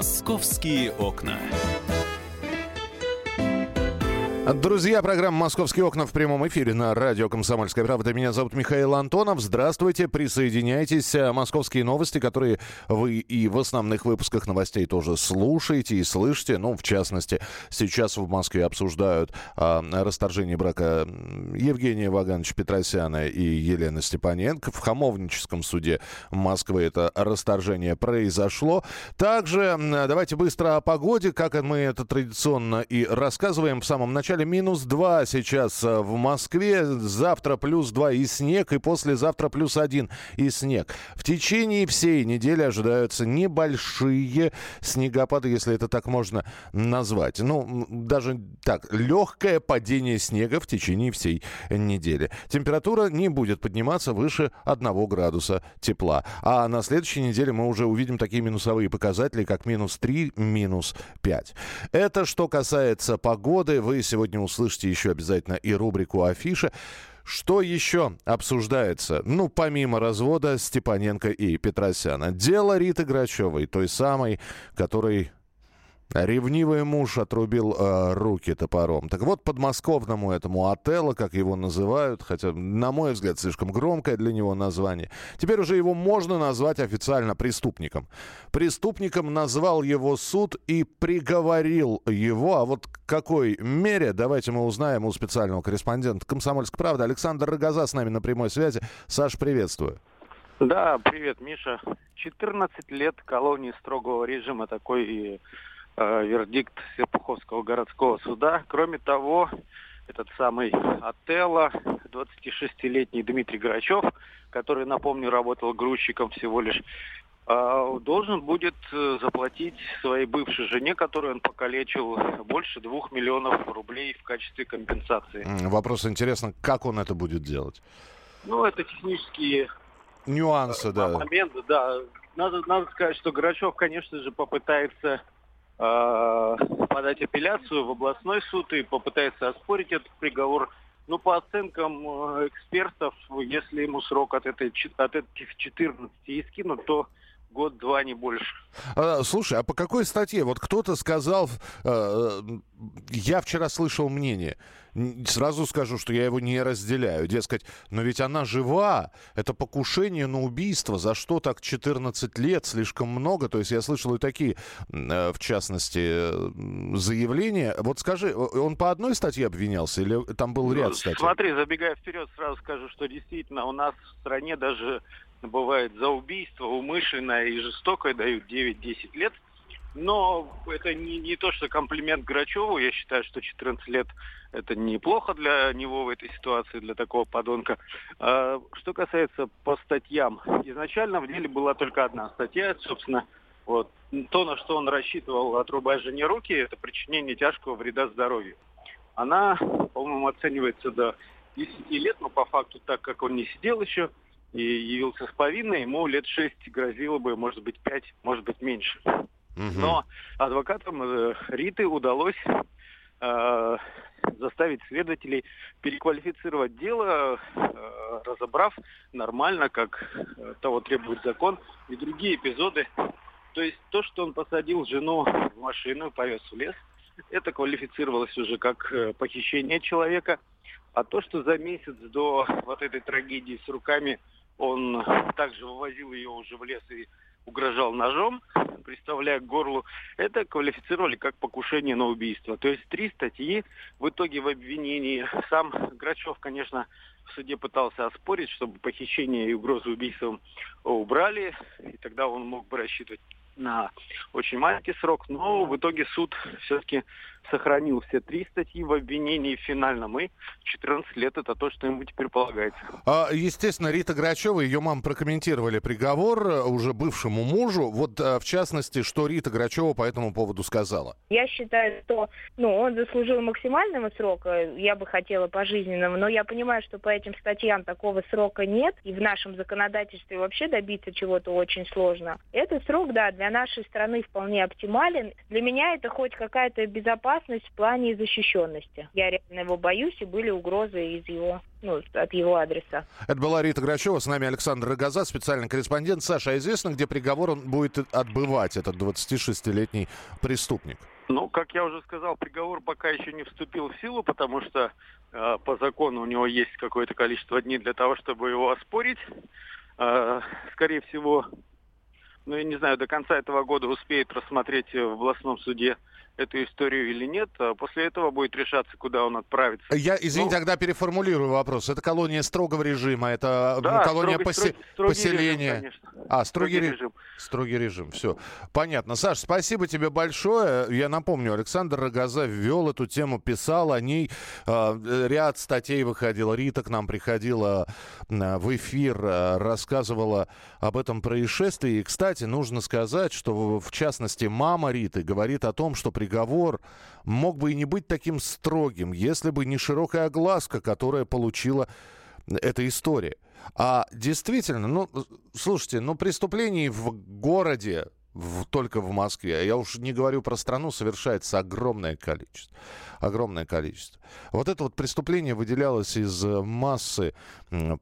Московские окна. Друзья, программа «Московские окна» в прямом эфире на радио «Комсомольская правда». Меня зовут Михаил Антонов. Здравствуйте, присоединяйтесь. Э, московские новости, которые вы и в основных выпусках новостей тоже слушаете и слышите. Ну, в частности, сейчас в Москве обсуждают а, расторжение брака Евгения Вагановича Петросяна и Елены Степаненко. В Хамовническом суде Москвы это расторжение произошло. Также давайте быстро о погоде, как мы это традиционно и рассказываем в самом начале начале минус 2 сейчас э, в Москве, завтра плюс 2 и снег, и послезавтра плюс 1 и снег. В течение всей недели ожидаются небольшие снегопады, если это так можно назвать. Ну, даже так, легкое падение снега в течение всей недели. Температура не будет подниматься выше 1 градуса тепла. А на следующей неделе мы уже увидим такие минусовые показатели, как минус 3, минус 5. Это что касается погоды. Вы сегодня Сегодня услышите еще обязательно и рубрику «Афиша». Что еще обсуждается? Ну, помимо развода Степаненко и Петросяна. Дело Риты Грачевой, той самой, которой Ревнивый муж отрубил э, руки топором. Так вот, подмосковному этому отелу, как его называют, хотя, на мой взгляд, слишком громкое для него название, теперь уже его можно назвать официально преступником. Преступником назвал его суд и приговорил его. А вот какой мере, давайте мы узнаем у специального корреспондента «Комсомольской правды» Александр Рогоза с нами на прямой связи. Саш, приветствую. Да, привет, Миша. 14 лет колонии строгого режима такой и э, вердикт Серпуховского городского суда. Кроме того, этот самый Отелло, 26-летний Дмитрий Грачев, который, напомню, работал грузчиком всего лишь, э, должен будет э, заплатить своей бывшей жене, которую он покалечил, больше двух миллионов рублей в качестве компенсации. Вопрос интересно, как он это будет делать? Ну, это технические нюансы, да. Моменты, да. Надо, надо сказать, что Грачев, конечно же, попытается подать апелляцию в областной суд и попытается оспорить этот приговор. Ну, по оценкам э, экспертов, если ему срок от, этой, от этих 14 и скинут, то год-два, не больше. А, слушай, а по какой статье? Вот кто-то сказал, э, я вчера слышал мнение, сразу скажу, что я его не разделяю. Дескать, но ведь она жива, это покушение на убийство, за что так 14 лет, слишком много. То есть я слышал и такие, э, в частности, заявления. Вот скажи, он по одной статье обвинялся или там был ряд ну, статей? Смотри, забегая вперед, сразу скажу, что действительно у нас в стране даже бывает за убийство умышленное и жестокое дают 9-10 лет. Но это не, не то, что комплимент Грачеву. Я считаю, что 14 лет это неплохо для него в этой ситуации, для такого подонка. А, что касается по статьям. Изначально в деле была только одна статья, собственно, вот. То, на что он рассчитывал, отрубая жене руки, это причинение тяжкого вреда здоровью. Она, по-моему, оценивается до 10 лет, но по факту, так как он не сидел еще, и явился с повинной, ему лет шесть грозило бы, может быть, пять, может быть, меньше. Угу. Но адвокатам э, Риты удалось э, заставить следователей переквалифицировать дело, э, разобрав нормально, как э, того требует закон, и другие эпизоды. То есть то, что он посадил жену в машину повез в лес, это квалифицировалось уже как э, похищение человека. А то, что за месяц до вот этой трагедии с руками он также вывозил ее уже в лес и угрожал ножом, приставляя к горлу, это квалифицировали как покушение на убийство. То есть три статьи в итоге в обвинении. Сам Грачев, конечно, в суде пытался оспорить, чтобы похищение и угрозу убийством убрали, и тогда он мог бы рассчитывать на очень маленький срок, но в итоге суд все-таки сохранил все три статьи в обвинении финальном, и 14 лет это то, что ему теперь полагается. А, естественно, Рита Грачева и ее мама прокомментировали приговор э, уже бывшему мужу. Вот, э, в частности, что Рита Грачева по этому поводу сказала? Я считаю, что ну, он заслужил максимального срока, я бы хотела пожизненного, но я понимаю, что по этим статьям такого срока нет, и в нашем законодательстве вообще добиться чего-то очень сложно. Этот срок, да, для нашей страны вполне оптимален. Для меня это хоть какая-то безопасность опасность в плане защищенности. Я реально его боюсь, и были угрозы из его, ну, от его адреса. Это была Рита Грачева, с нами Александр Рогоза, специальный корреспондент. Саша, а известно, где приговор он будет отбывать, этот 26-летний преступник? Ну, как я уже сказал, приговор пока еще не вступил в силу, потому что э, по закону у него есть какое-то количество дней для того, чтобы его оспорить. Э, скорее всего, ну, я не знаю, до конца этого года успеет рассмотреть в областном суде эту историю или нет. А после этого будет решаться, куда он отправится. Я, извините, ну, тогда переформулирую вопрос. Это колония строгого режима, это да, колония строгий, посе... строгий поселения. Режим, конечно. а, строгий, строгий режим. Строгий режим, все. Понятно. Саш, спасибо тебе большое. Я напомню, Александр Рогоза ввел эту тему, писал о ней. Э, ряд статей выходил. Рита к нам приходила э, в эфир, э, рассказывала об этом происшествии. И, кстати, нужно сказать, что в частности мама Риты говорит о том, что приговор мог бы и не быть таким строгим, если бы не широкая огласка, которая получила эта история. А действительно, ну, слушайте, ну, преступлений в городе, в, только в Москве, я уж не говорю про страну, совершается огромное количество. Огромное количество. Вот это вот преступление выделялось из массы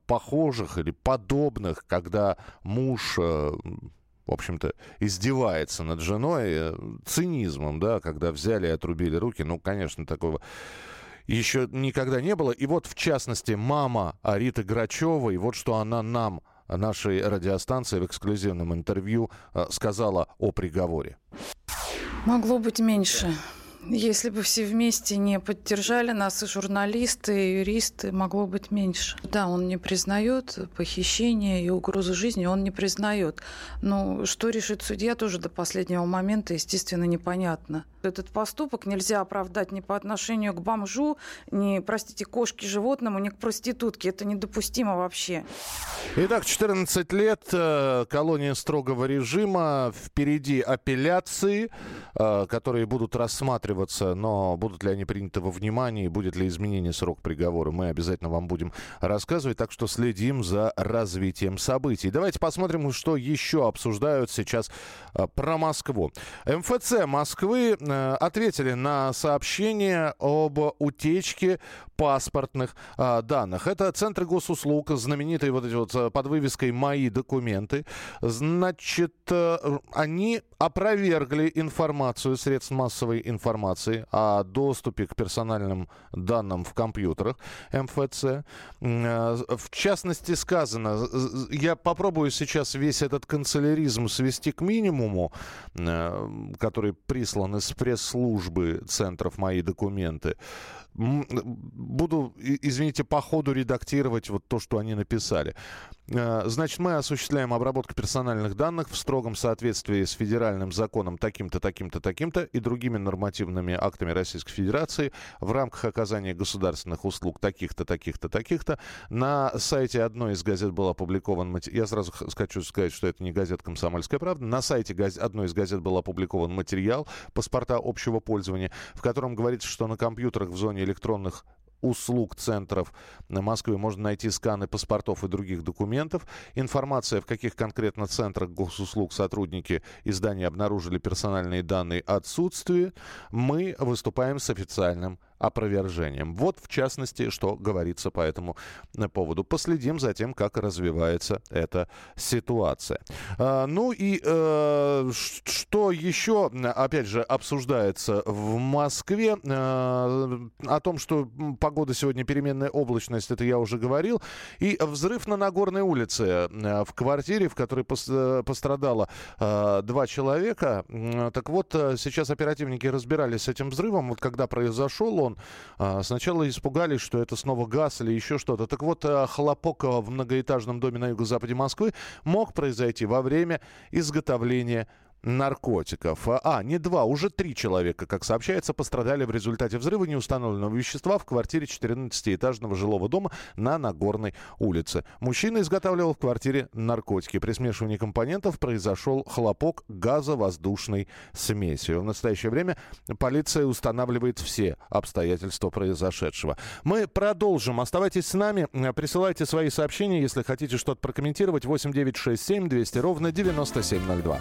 похожих или подобных, когда муж э, в общем-то, издевается над женой э, цинизмом, да, когда взяли и отрубили руки. Ну, конечно, такого еще никогда не было. И вот, в частности, мама Ариты Грачевой, вот что она нам, нашей радиостанции, в эксклюзивном интервью э, сказала о приговоре. Могло быть меньше. Если бы все вместе не поддержали нас, и журналисты, и юристы, могло быть меньше. Да, он не признает похищение и угрозу жизни, он не признает. Но что решит судья, тоже до последнего момента, естественно, непонятно. Этот поступок нельзя оправдать ни по отношению к бомжу, ни, простите, кошке животному, ни к проститутке. Это недопустимо вообще. Итак, 14 лет, э, колония строгого режима, впереди апелляции, э, которые будут рассматриваться, но будут ли они приняты во внимание, будет ли изменение срока приговора, мы обязательно вам будем рассказывать, так что следим за развитием событий. Давайте посмотрим, что еще обсуждают сейчас э, про Москву. МФЦ Москвы Э, ответили на сообщение об утечке паспортных а, данных. Это центры госуслуг, знаменитые вот эти вот э, под вывеской «Мои документы». Значит, э, они опровергли информацию средств массовой информации о доступе к персональным данным в компьютерах МФЦ. В частности, сказано, я попробую сейчас весь этот канцеляризм свести к минимуму, который прислан из пресс-службы центров «Мои документы». Буду, извините, по ходу редактировать вот то, что они написали. Э, значит, мы осуществляем обработку персональных данных в строгом соответствии с федеральным законом таким-то, таким-то, таким-то и другими нормативными актами Российской Федерации в рамках оказания государственных услуг таких-то, таких-то, таких-то. На сайте одной из газет был опубликован... Я сразу хочу сказать, что это не газета «Комсомольская правда». На сайте одной из газет был опубликован материал паспорта общего пользования, в котором говорится, что на компьютерах в зоне электронных услуг центров на Москве можно найти сканы паспортов и других документов. Информация, в каких конкретно центрах госуслуг сотрудники издания обнаружили персональные данные отсутствие. Мы выступаем с официальным опровержением. Вот, в частности, что говорится по этому э, поводу. Последим за тем, как развивается эта ситуация. А, ну и э, что еще, опять же, обсуждается в Москве? Э, о том, что погода сегодня переменная облачность, это я уже говорил. И взрыв на Нагорной улице в квартире, в которой пострадало два человека. Так вот, сейчас оперативники разбирались с этим взрывом. Вот когда произошел он, он. А, сначала испугались, что это снова газ или еще что-то. Так вот, а, хлопок в многоэтажном доме на юго-западе Москвы мог произойти во время изготовления наркотиков. А, не два, уже три человека, как сообщается, пострадали в результате взрыва неустановленного вещества в квартире 14-этажного жилого дома на Нагорной улице. Мужчина изготавливал в квартире наркотики. При смешивании компонентов произошел хлопок газовоздушной смеси. В настоящее время полиция устанавливает все обстоятельства произошедшего. Мы продолжим. Оставайтесь с нами. Присылайте свои сообщения, если хотите что-то прокомментировать. 8967 200 ровно 9702.